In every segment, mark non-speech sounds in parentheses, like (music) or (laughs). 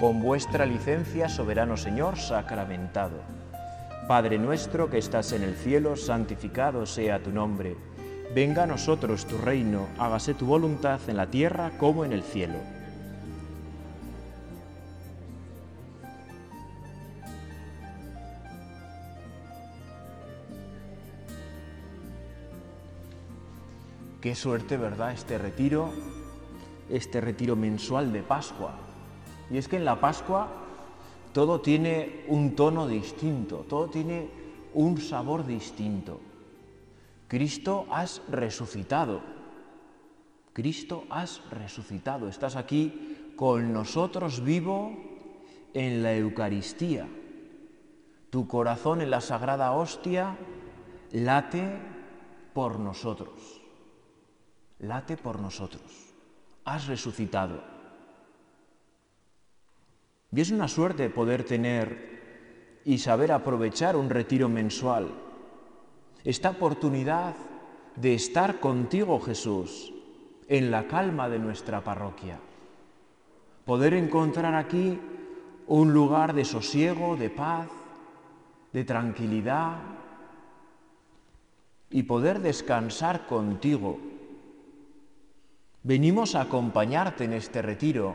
con vuestra licencia, soberano Señor, sacramentado. Padre nuestro que estás en el cielo, santificado sea tu nombre. Venga a nosotros tu reino, hágase tu voluntad en la tierra como en el cielo. Qué suerte, ¿verdad? Este retiro, este retiro mensual de Pascua. Y es que en la Pascua todo tiene un tono distinto, todo tiene un sabor distinto. Cristo has resucitado. Cristo has resucitado. Estás aquí con nosotros vivo en la Eucaristía. Tu corazón en la sagrada hostia late por nosotros late por nosotros. Has resucitado. Y es una suerte poder tener y saber aprovechar un retiro mensual. Esta oportunidad de estar contigo, Jesús, en la calma de nuestra parroquia. Poder encontrar aquí un lugar de sosiego, de paz, de tranquilidad y poder descansar contigo Venimos a acompañarte en este retiro,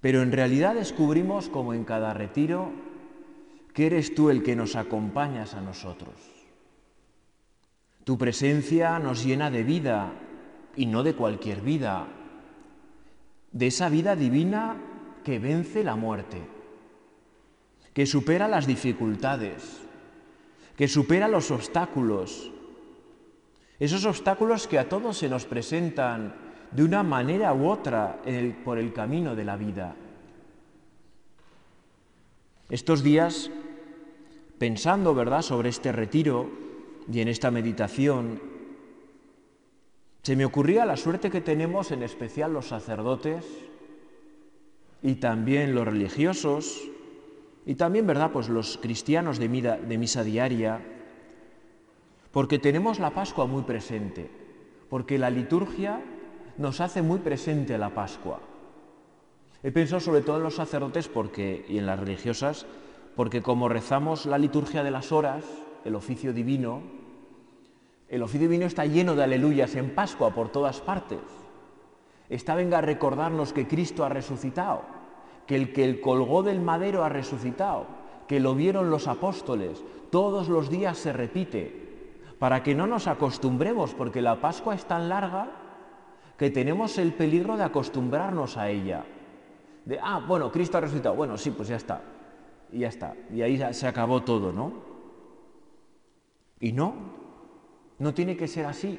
pero en realidad descubrimos, como en cada retiro, que eres tú el que nos acompañas a nosotros. Tu presencia nos llena de vida, y no de cualquier vida, de esa vida divina que vence la muerte, que supera las dificultades, que supera los obstáculos, esos obstáculos que a todos se nos presentan de una manera u otra por el camino de la vida. Estos días, pensando, ¿verdad?, sobre este retiro y en esta meditación, se me ocurría la suerte que tenemos, en especial los sacerdotes y también los religiosos, y también, ¿verdad?, pues los cristianos de, de misa diaria, porque tenemos la Pascua muy presente, porque la liturgia nos hace muy presente la Pascua. He pensado sobre todo en los sacerdotes porque, y en las religiosas, porque como rezamos la liturgia de las horas, el oficio divino, el oficio divino está lleno de aleluyas en Pascua por todas partes. Está venga a recordarnos que Cristo ha resucitado, que el que el colgó del madero ha resucitado, que lo vieron los apóstoles, todos los días se repite, para que no nos acostumbremos, porque la Pascua es tan larga que tenemos el peligro de acostumbrarnos a ella. De, ah, bueno, Cristo ha resucitado, bueno, sí, pues ya está, y ya está, y ahí se acabó todo, ¿no? Y no, no tiene que ser así.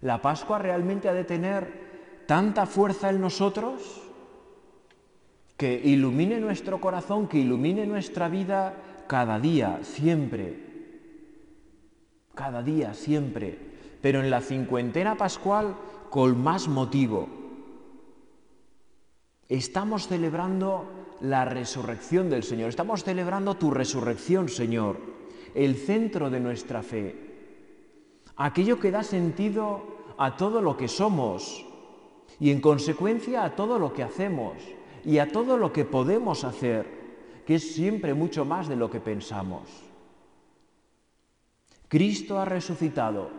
La Pascua realmente ha de tener tanta fuerza en nosotros que ilumine nuestro corazón, que ilumine nuestra vida cada día, siempre, cada día, siempre, pero en la cincuentena pascual con más motivo. Estamos celebrando la resurrección del Señor, estamos celebrando tu resurrección, Señor, el centro de nuestra fe, aquello que da sentido a todo lo que somos y en consecuencia a todo lo que hacemos y a todo lo que podemos hacer, que es siempre mucho más de lo que pensamos. Cristo ha resucitado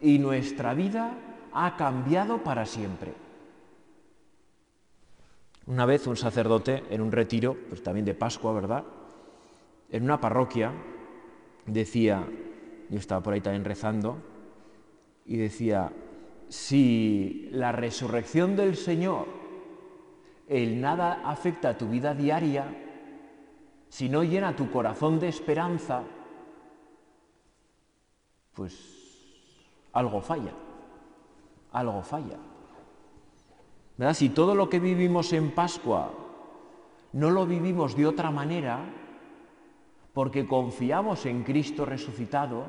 y nuestra vida ha cambiado para siempre. Una vez un sacerdote en un retiro, pues también de Pascua, ¿verdad? En una parroquia decía, yo estaba por ahí también rezando, y decía, si la resurrección del Señor, el nada afecta a tu vida diaria, si no llena tu corazón de esperanza, pues algo falla, algo falla. ¿Verdad? Si todo lo que vivimos en Pascua no lo vivimos de otra manera, porque confiamos en Cristo resucitado,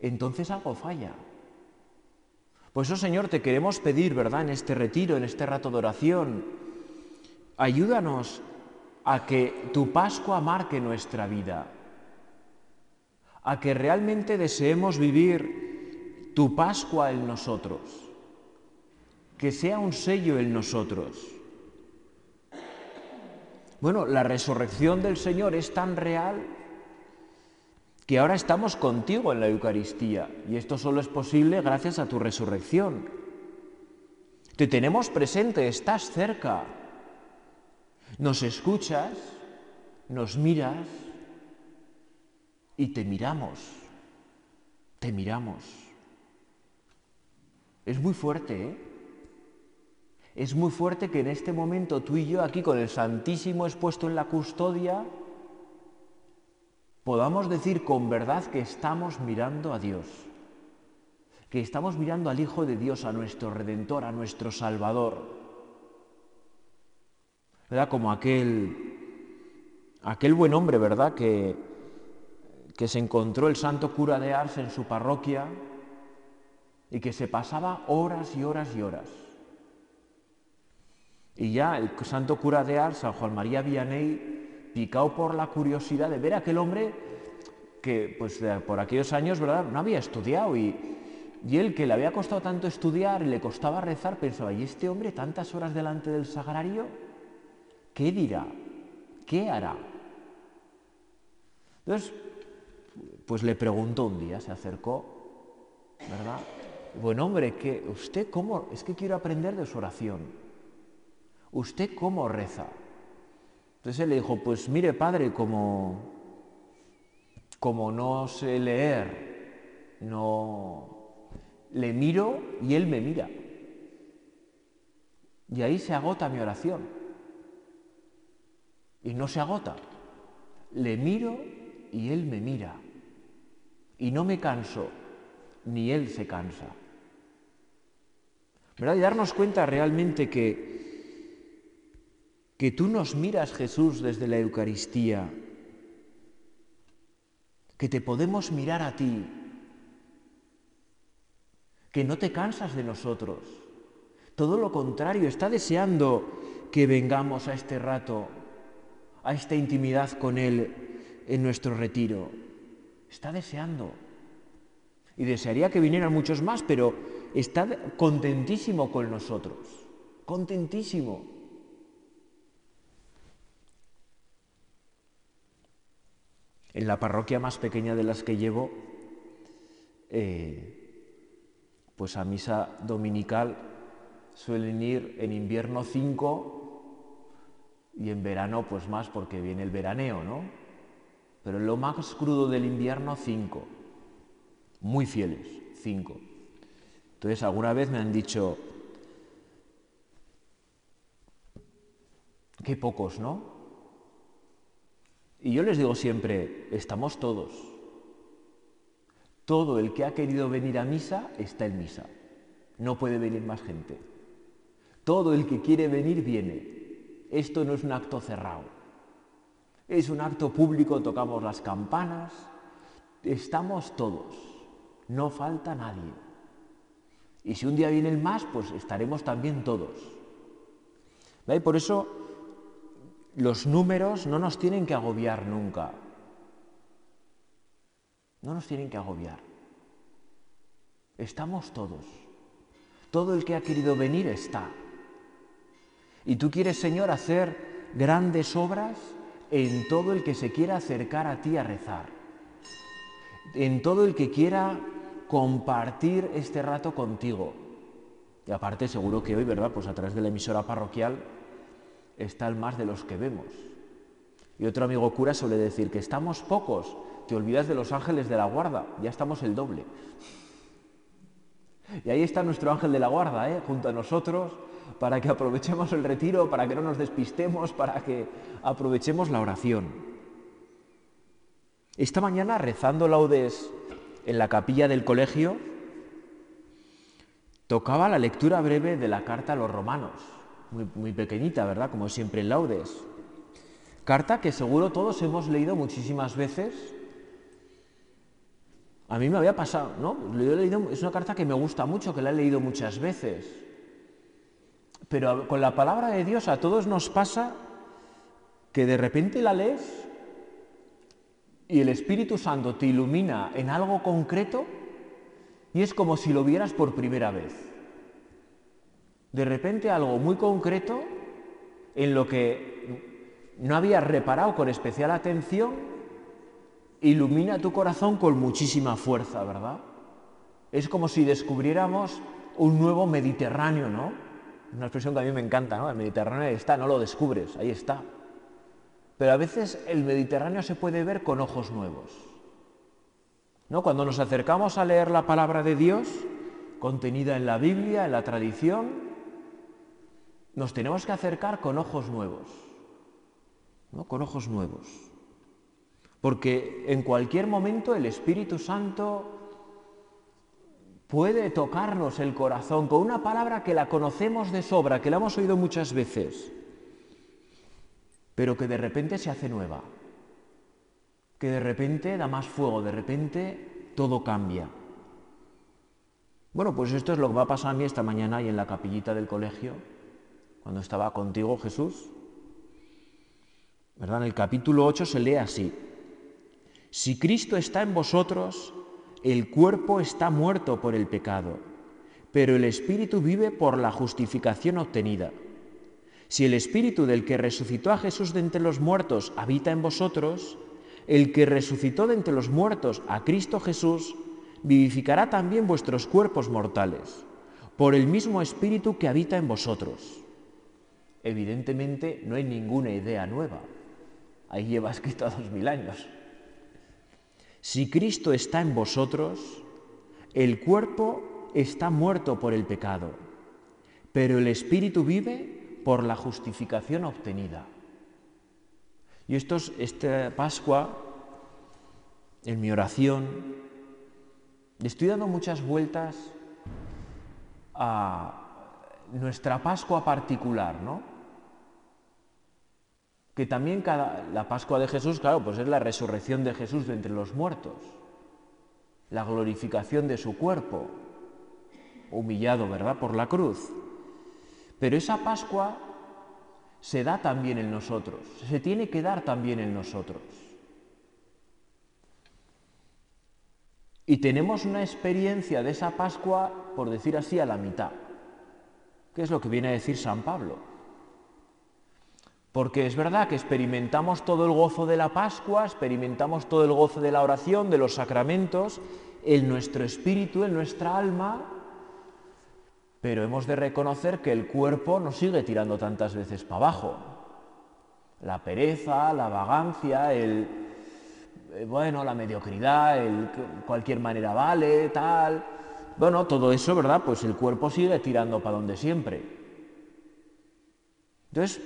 entonces algo falla. Por eso, Señor, te queremos pedir, ¿verdad?, en este retiro, en este rato de oración, ayúdanos a que tu Pascua marque nuestra vida a que realmente deseemos vivir tu Pascua en nosotros. que sea un sello en nosotros. Bueno, la resurrección del Señor es tan real que ahora estamos contigo en la Eucaristía y esto solo es posible gracias a tu resurrección. Te tenemos presente, estás cerca, nos escuchas, nos miras y te miramos, te miramos. Es muy fuerte, ¿eh? Es muy fuerte que en este momento tú y yo, aquí con el Santísimo expuesto en la custodia, podamos decir con verdad que estamos mirando a Dios, que estamos mirando al Hijo de Dios, a nuestro Redentor, a nuestro Salvador. ¿Verdad? Como aquel, aquel buen hombre, ¿verdad? Que, que se encontró el santo cura de Ars en su parroquia y que se pasaba horas y horas y horas y ya el santo cura de Ars, San Juan María Vianney, picado por la curiosidad de ver a aquel hombre que pues por aquellos años ¿verdad? no había estudiado y, y él que le había costado tanto estudiar y le costaba rezar, pensaba, ¿y este hombre tantas horas delante del sagrario? ¿Qué dirá? ¿Qué hará? Entonces, pues le preguntó un día, se acercó, ¿verdad? Bueno, hombre, que usted cómo, es que quiero aprender de su oración. ¿usted cómo reza? Entonces él le dijo, pues mire padre, como, como no sé leer, no le miro y él me mira. Y ahí se agota mi oración. Y no se agota. Le miro y él me mira. Y no me canso, ni él se cansa. ¿Verdad? Y darnos cuenta realmente que que tú nos miras, Jesús, desde la Eucaristía, que te podemos mirar a ti, que no te cansas de nosotros. Todo lo contrario, está deseando que vengamos a este rato, a esta intimidad con Él en nuestro retiro. Está deseando. Y desearía que vinieran muchos más, pero está contentísimo con nosotros. Contentísimo. En la parroquia más pequeña de las que llevo, eh, pues a misa dominical suelen ir en invierno cinco y en verano pues más porque viene el veraneo, ¿no? Pero en lo más crudo del invierno cinco, muy fieles, cinco. Entonces alguna vez me han dicho, qué pocos, ¿no? Y yo les digo siempre, estamos todos. Todo el que ha querido venir a misa está en misa. No puede venir más gente. Todo el que quiere venir viene. Esto no es un acto cerrado. Es un acto público, tocamos las campanas. Estamos todos. No falta nadie. Y si un día vienen más, pues estaremos también todos. ¿Ve? Por eso los números no nos tienen que agobiar nunca. No nos tienen que agobiar. Estamos todos. Todo el que ha querido venir está. Y tú quieres, Señor, hacer grandes obras en todo el que se quiera acercar a ti a rezar. En todo el que quiera compartir este rato contigo. Y aparte seguro que hoy, ¿verdad? Pues a través de la emisora parroquial está el más de los que vemos. Y otro amigo cura suele decir que estamos pocos, te olvidas de los ángeles de la guarda, ya estamos el doble. Y ahí está nuestro ángel de la guarda, ¿eh? junto a nosotros, para que aprovechemos el retiro, para que no nos despistemos, para que aprovechemos la oración. Esta mañana, rezando laudes en la capilla del colegio, tocaba la lectura breve de la carta a los romanos muy, pequeñita, ¿verdad? Como siempre en laudes. Carta que seguro todos hemos leído muchísimas veces. A mí me había pasado, ¿no? es una carta que me gusta mucho, que la he leído muchas veces. Pero con la palabra de Dios a todos nos pasa que de repente la lees y el Espíritu Santo te ilumina en algo concreto y es como si lo vieras por primera vez. de repente algo muy concreto en lo que no habías reparado con especial atención, ilumina tu corazón con muchísima fuerza, ¿verdad? Es como si descubriéramos un nuevo Mediterráneo, ¿no? Una expresión que a mí me encanta, ¿no? El Mediterráneo está, no lo descubres, ahí está. Pero a veces el Mediterráneo se puede ver con ojos nuevos. ¿No? Cuando nos acercamos a leer la palabra de Dios, contenida en la Biblia, en la tradición, nos tenemos que acercar con ojos nuevos, ¿no? con ojos nuevos. Porque en cualquier momento el Espíritu Santo puede tocarnos el corazón con una palabra que la conocemos de sobra, que la hemos oído muchas veces, pero que de repente se hace nueva, que de repente da más fuego, de repente todo cambia. Bueno, pues esto es lo que va a pasar a mí esta mañana y en la capillita del colegio cuando estaba contigo Jesús? ¿Verdad? En el capítulo 8 se lee así. Si Cristo está en vosotros, el cuerpo está muerto por el pecado, pero el Espíritu vive por la justificación obtenida. Si el Espíritu del que resucitó a Jesús de entre los muertos habita en vosotros, el que resucitó de entre los muertos a Cristo Jesús, vivificará también vuestros cuerpos mortales, por el mismo Espíritu que habita en vosotros. Evidentemente no hay ninguna idea nueva. Ahí lleva escrito dos mil años. Si Cristo está en vosotros, el cuerpo está muerto por el pecado, pero el espíritu vive por la justificación obtenida. Y esto es, esta Pascua, en mi oración, estoy dando muchas vueltas a nuestra Pascua particular, ¿no? que también cada, la Pascua de Jesús, claro, pues es la resurrección de Jesús de entre los muertos, la glorificación de su cuerpo, humillado, ¿verdad?, por la cruz. Pero esa Pascua se da también en nosotros, se tiene que dar también en nosotros. Y tenemos una experiencia de esa Pascua, por decir así, a la mitad, que es lo que viene a decir San Pablo. Porque es verdad que experimentamos todo el gozo de la Pascua, experimentamos todo el gozo de la oración, de los sacramentos, en nuestro espíritu, en nuestra alma, pero hemos de reconocer que el cuerpo nos sigue tirando tantas veces para abajo. La pereza, la vagancia, el, eh, bueno, la mediocridad, el cualquier manera vale, tal. Bueno, todo eso, ¿verdad? Pues el cuerpo sigue tirando para donde siempre. Entonces,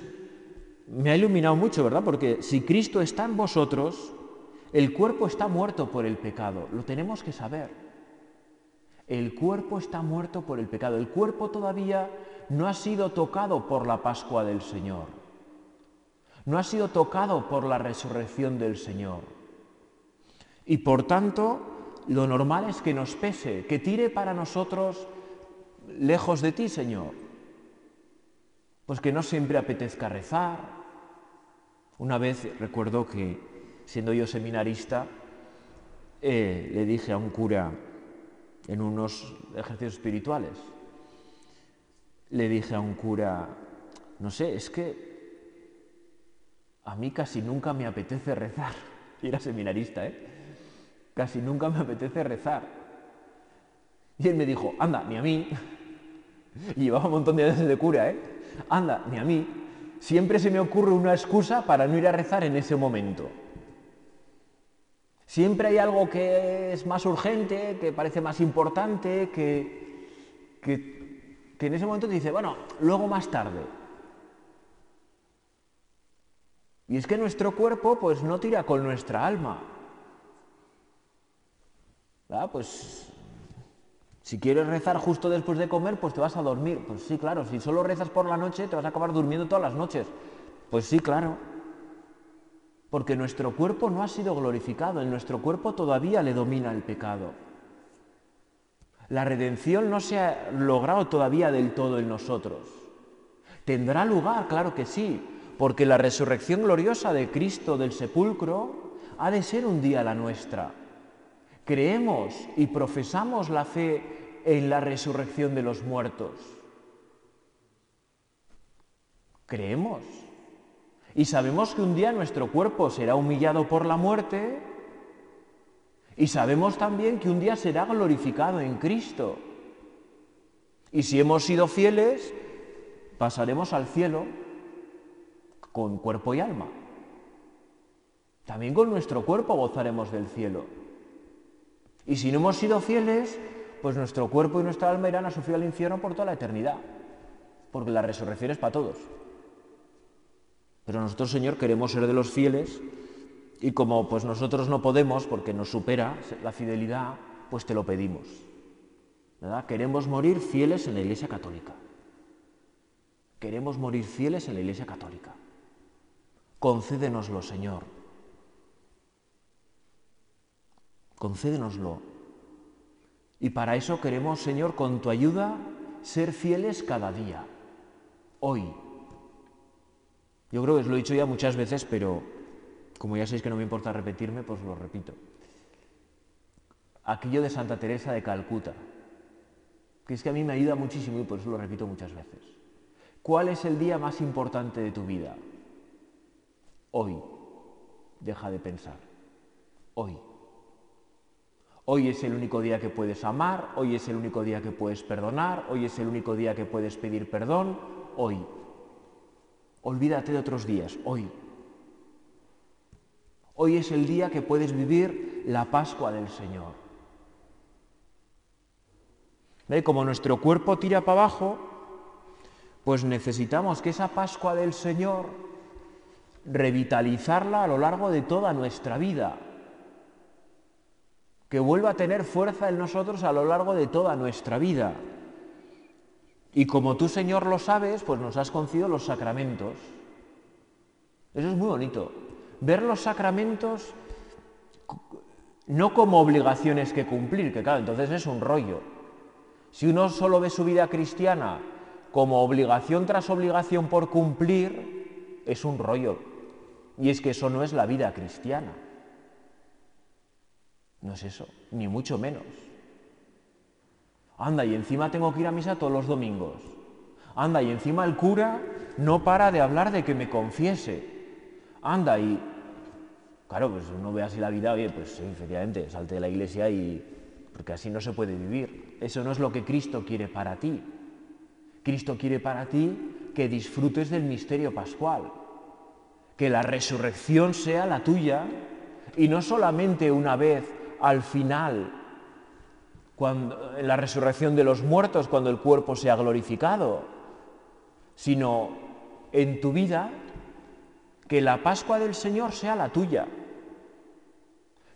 me ha iluminado mucho, ¿verdad? Porque si Cristo está en vosotros, el cuerpo está muerto por el pecado, lo tenemos que saber. El cuerpo está muerto por el pecado, el cuerpo todavía no ha sido tocado por la Pascua del Señor, no ha sido tocado por la resurrección del Señor. Y por tanto, lo normal es que nos pese, que tire para nosotros lejos de ti, Señor. Pues que no siempre apetezca rezar, una vez recuerdo que, siendo yo seminarista, eh, le dije a un cura en unos ejercicios espirituales, le dije a un cura, no sé, es que a mí casi nunca me apetece rezar. Y (laughs) era seminarista, ¿eh? Casi nunca me apetece rezar. Y él me dijo, anda, ni a mí. (laughs) Y llevaba un montón de años de cura, ¿eh? Anda, ni a mí siempre se me ocurre una excusa para no ir a rezar en ese momento. Siempre hay algo que es más urgente, que parece más importante, que, que, en ese momento te dice, bueno, luego más tarde. Y es que nuestro cuerpo pues no tira con nuestra alma. Pues si quieres rezar justo después de comer, pues te vas a dormir. Pues sí, claro, si solo rezas por la noche, te vas a acabar durmiendo todas las noches. Pues sí, claro. Porque nuestro cuerpo no ha sido glorificado, en nuestro cuerpo todavía le domina el pecado. La redención no se ha logrado todavía del todo en nosotros. Tendrá lugar, claro que sí, porque la resurrección gloriosa de Cristo del sepulcro ha de ser un día la nuestra. Creemos y profesamos la fe en la resurrección de los muertos. Creemos. Y sabemos que un día nuestro cuerpo será humillado por la muerte y sabemos también que un día será glorificado en Cristo. Y si hemos sido fieles, pasaremos al cielo con cuerpo y alma. También con nuestro cuerpo gozaremos del cielo. Y si no hemos sido fieles, pues nuestro cuerpo y nuestra alma irán a sufrir al infierno por toda la eternidad, porque la resurrección es para todos. Pero nosotros, Señor, queremos ser de los fieles y como pues nosotros no podemos porque nos supera la fidelidad, pues te lo pedimos. ¿verdad? Queremos morir fieles en la Iglesia Católica. Queremos morir fieles en la Iglesia Católica. Concédenoslo, Señor. Concédenoslo. Y para eso queremos, Señor, con tu ayuda, ser fieles cada día, hoy, yo creo que os lo he dicho ya muchas veces, pero como ya sabéis que no me importa repetirme, pues lo repito. Aquello de Santa Teresa de Calcuta, que es que a mí me ayuda muchísimo y por eso lo repito muchas veces. ¿Cuál es el día más importante de tu vida? Hoy. Deja de pensar. Hoy. Hoy es el único día que puedes amar, hoy es el único día que puedes perdonar, hoy es el único día que puedes pedir perdón, hoy. Olvídate de otros días, hoy. Hoy es el día que puedes vivir la Pascua del Señor. ¿Ve? Como nuestro cuerpo tira para abajo, pues necesitamos que esa Pascua del Señor revitalizarla a lo largo de toda nuestra vida. Que vuelva a tener fuerza en nosotros a lo largo de toda nuestra vida. Y como tú, Señor, lo sabes, pues nos has concedido los sacramentos. Eso es muy bonito. Ver los sacramentos no como obligaciones que cumplir, que claro, entonces es un rollo. Si uno solo ve su vida cristiana como obligación tras obligación por cumplir, es un rollo. Y es que eso no es la vida cristiana. No es eso, ni mucho menos. Anda, y encima tengo que ir a misa todos los domingos. Anda, y encima el cura no para de hablar de que me confiese. Anda, y claro, pues uno ve así la vida, oye, pues efectivamente, salte de la iglesia y... porque así no se puede vivir. Eso no es lo que Cristo quiere para ti. Cristo quiere para ti que disfrutes del misterio pascual, que la resurrección sea la tuya y no solamente una vez al final en la resurrección de los muertos, cuando el cuerpo sea glorificado, sino en tu vida, que la Pascua del Señor sea la tuya,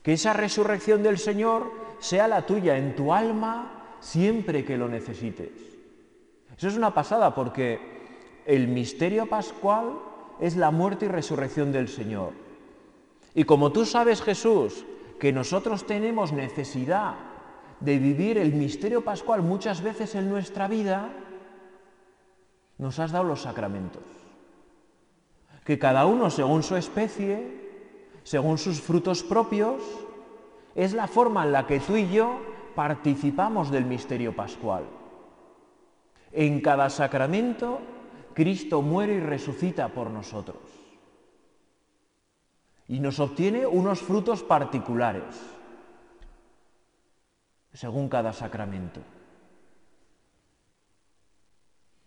que esa resurrección del Señor sea la tuya en tu alma siempre que lo necesites. Eso es una pasada porque el misterio pascual es la muerte y resurrección del Señor. Y como tú sabes, Jesús, que nosotros tenemos necesidad de vivir el misterio pascual muchas veces en nuestra vida, nos has dado los sacramentos. Que cada uno, según su especie, según sus frutos propios, es la forma en la que tú y yo participamos del misterio pascual. En cada sacramento, Cristo muere y resucita por nosotros. Y nos obtiene unos frutos particulares según cada sacramento.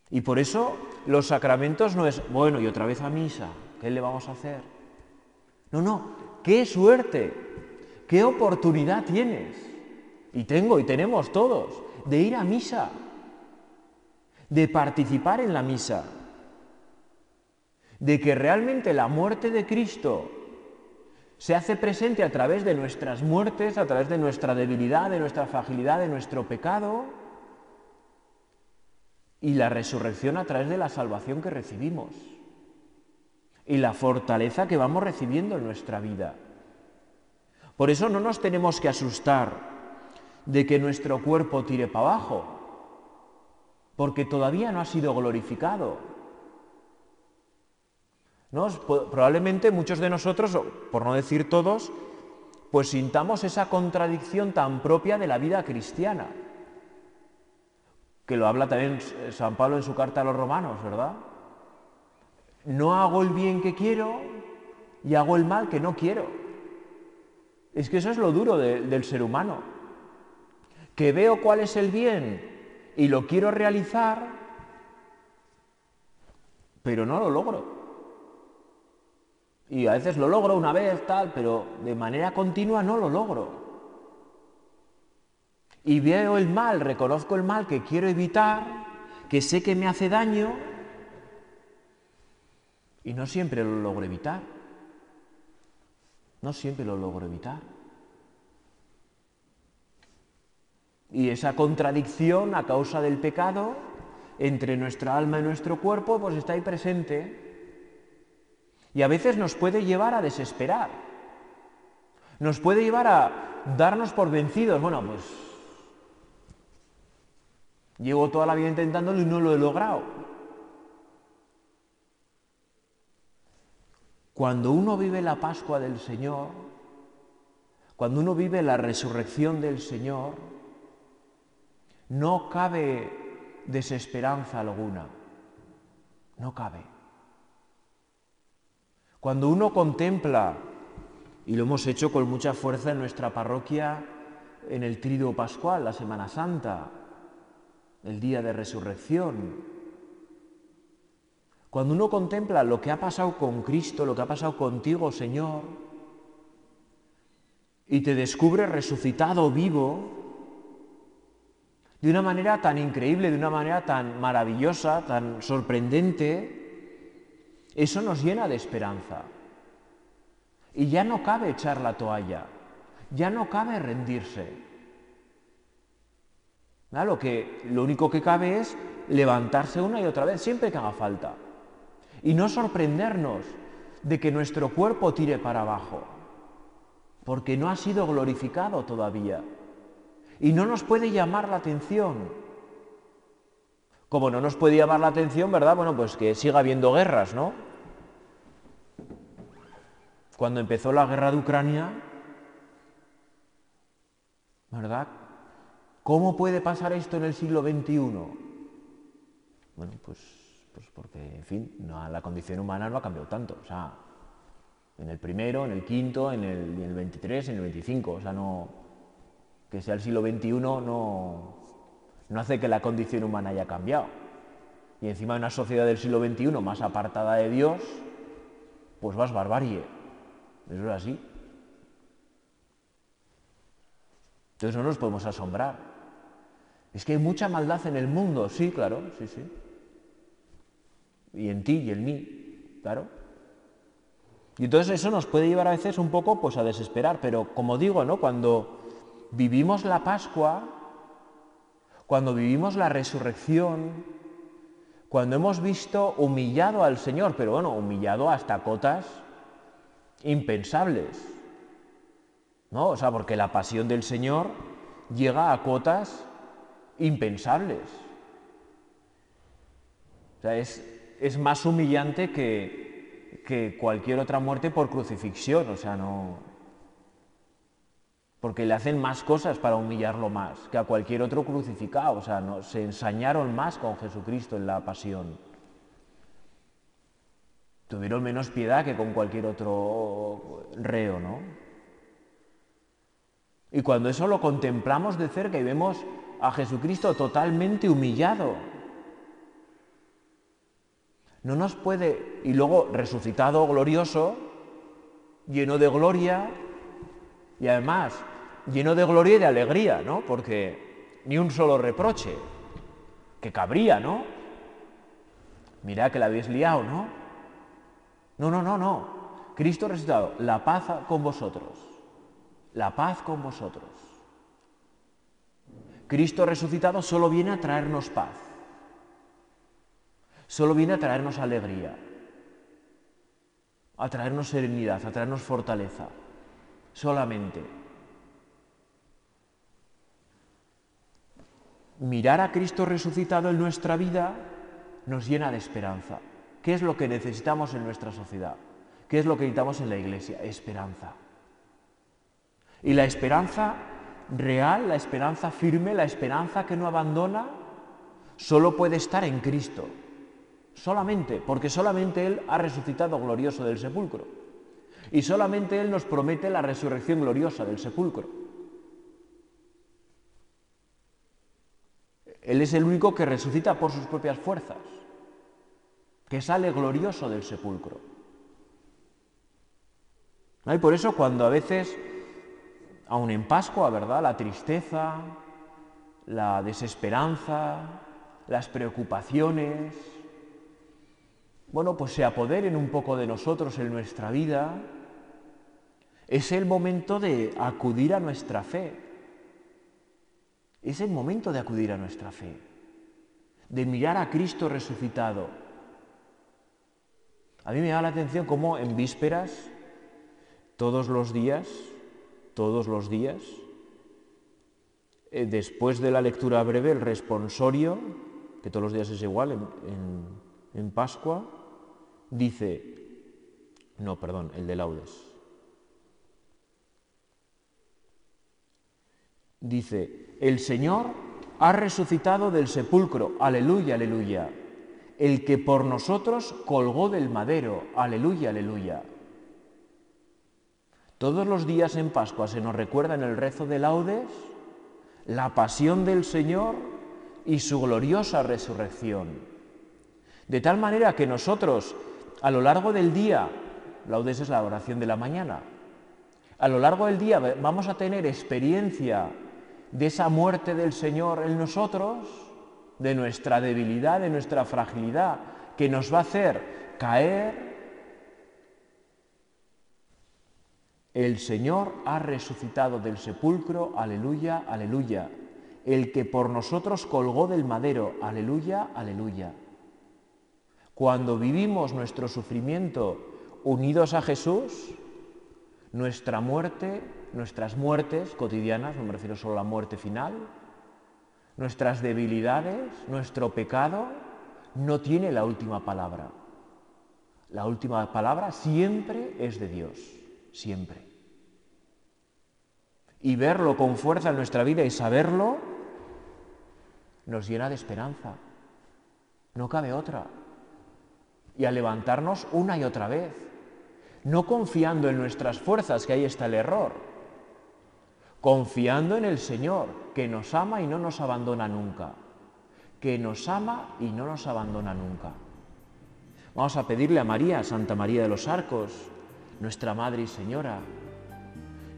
Y por eso los sacramentos no es, bueno, y otra vez a misa, ¿qué le vamos a hacer? No, no, qué suerte, qué oportunidad tienes, y tengo y tenemos todos, de ir a misa, de participar en la misa, de que realmente la muerte de Cristo se hace presente a través de nuestras muertes, a través de nuestra debilidad, de nuestra fragilidad, de nuestro pecado, y la resurrección a través de la salvación que recibimos y la fortaleza que vamos recibiendo en nuestra vida. Por eso no nos tenemos que asustar de que nuestro cuerpo tire para abajo, porque todavía no ha sido glorificado. Probablemente muchos de nosotros, por no decir todos, pues sintamos esa contradicción tan propia de la vida cristiana, que lo habla también San Pablo en su carta a los romanos, ¿verdad? no hago el bien que quiero y hago el mal que no quiero. Es que eso es lo duro del ser humano. Que veo cuál es el bien y lo quiero realizar, pero no lo logro. Y a veces lo logro una vez, tal, pero de manera continua no lo logro. Y veo el mal, reconozco el mal que quiero evitar, que sé que me hace daño, y no siempre lo logro evitar. No siempre lo logro evitar. Y esa contradicción a causa del pecado entre nuestra alma y nuestro cuerpo, pues está ahí presente. Y a veces nos puede llevar a desesperar. Nos puede llevar a darnos por vencidos. Bueno, pues llevo toda la vida intentándolo y no lo he logrado. Cuando uno vive la Pascua del Señor, cuando uno vive la resurrección del Señor, no cabe desesperanza alguna, no cabe. Cuando uno contempla, y lo hemos hecho con mucha fuerza en nuestra parroquia en el Triduo Pascual, la Semana Santa, el día de resurrección, cuando uno contempla lo que ha pasado con Cristo, lo que ha pasado contigo, Señor, y te descubre resucitado vivo, de una manera tan increíble, de una manera tan maravillosa, tan sorprendente, eso nos llena de esperanza. Y ya no cabe echar la toalla, ya no cabe rendirse. Lo, que, lo único que cabe es levantarse una y otra vez, siempre que haga falta y no sorprendernos de que nuestro cuerpo tire para abajo, porque no ha sido glorificado todavía y no nos puede llamar la atención. Como no nos puede llamar la atención, ¿verdad? Bueno, pues que siga habiendo guerras, ¿no? Cuando empezó la guerra de Ucrania, ¿verdad? ¿Cómo puede pasar esto en el siglo XXI? Bueno, pues pues porque, en fin, la condición humana no ha cambiado tanto. O sea, en el primero, en el quinto, en el, en el 23, en el 25. O sea, no, que sea el siglo XXI no, no hace que la condición humana haya cambiado. Y encima de una sociedad del siglo XXI más apartada de Dios, pues vas barbarie. Eso es así. Entonces no nos podemos asombrar. Es que hay mucha maldad en el mundo, sí, claro, sí, sí y en ti y en mí, claro. Y entonces eso nos puede llevar a veces un poco pues a desesperar, pero como digo, ¿no? Cuando vivimos la Pascua, cuando vivimos la resurrección, cuando hemos visto humillado al Señor, pero bueno, humillado hasta cotas impensables. ¿No? O sea, porque la pasión del Señor llega a cotas impensables. O sea, es es más humillante que, que cualquier otra muerte por crucifixión, o sea, no... Porque le hacen más cosas para humillarlo más que a cualquier otro crucificado, o sea, se ensañaron más con Jesucristo en la pasión. Tuvieron menos piedad que con cualquier otro reo, ¿no? Y cuando eso lo contemplamos de cerca y vemos a Jesucristo totalmente humillado, no nos puede, y luego resucitado glorioso, lleno de gloria, y además lleno de gloria y de alegría, ¿no? Porque ni un solo reproche, que cabría, ¿no? Mirad que la habéis liado, ¿no? No, no, no, no. Cristo resucitado, la paz con vosotros, la paz con vosotros. Cristo resucitado solo viene a traernos paz solo viene a traernos alegría, a traernos serenidad, a traernos fortaleza, solamente. Mirar a Cristo resucitado en nuestra vida nos llena de esperanza. ¿Qué es lo que necesitamos en nuestra sociedad? ¿Qué es lo que necesitamos en la iglesia? Esperanza. Y la esperanza real, la esperanza firme, la esperanza que no abandona, solo puede estar en Cristo Solamente, porque solamente Él ha resucitado glorioso del sepulcro. Y solamente Él nos promete la resurrección gloriosa del sepulcro. Él es el único que resucita por sus propias fuerzas, que sale glorioso del sepulcro. Y por eso cuando a veces, aun en Pascua, ¿verdad? La tristeza, la desesperanza, las preocupaciones, bueno, pues se apoderen un poco de nosotros en nuestra vida, es el momento de acudir a nuestra fe. Es el momento de acudir a nuestra fe, de mirar a Cristo resucitado. A mí me da la atención cómo en vísperas, todos los días, todos los días, eh, después de la lectura breve, el responsorio, que todos los días es igual en, en Pascua, dice, no, perdón, el de laudes. Dice, el Señor ha resucitado del sepulcro, aleluya, aleluya. El que por nosotros colgó del madero, aleluya, aleluya. Todos los días en Pascua se nos recuerda en el rezo de laudes la pasión del Señor y su gloriosa resurrección. De tal manera que nosotros a lo largo del día, laudes es la oración de la mañana, a lo largo del día vamos a tener experiencia de esa muerte del Señor en nosotros, de nuestra debilidad, de nuestra fragilidad, que nos va a hacer caer. El Señor ha resucitado del sepulcro, aleluya, aleluya. El que por nosotros colgó del madero, aleluya, aleluya. Cuando vivimos nuestro sufrimiento unidos a Jesús, nuestra muerte, nuestras muertes cotidianas, no me refiero solo a la muerte final, nuestras debilidades, nuestro pecado, no tiene la última palabra. La última palabra siempre es de Dios, siempre. Y verlo con fuerza en nuestra vida y saberlo nos llena de esperanza. No cabe otra y a levantarnos una y otra vez, no confiando en nuestras fuerzas, que ahí está el error, confiando en el Señor, que nos ama y no nos abandona nunca, que nos ama y no nos abandona nunca. Vamos a pedirle a María, Santa María de los Arcos, nuestra Madre y Señora,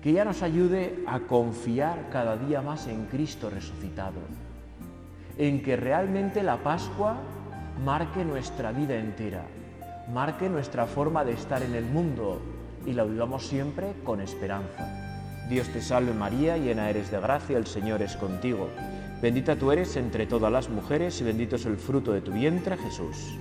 que ella nos ayude a confiar cada día más en Cristo resucitado, en que realmente la Pascua marque nuestra vida entera, marque nuestra forma de estar en el mundo y la vivamos siempre con esperanza. Dios te salve María, llena eres de gracia, el Señor es contigo. Bendita tú eres entre todas las mujeres y bendito es el fruto de tu vientre Jesús.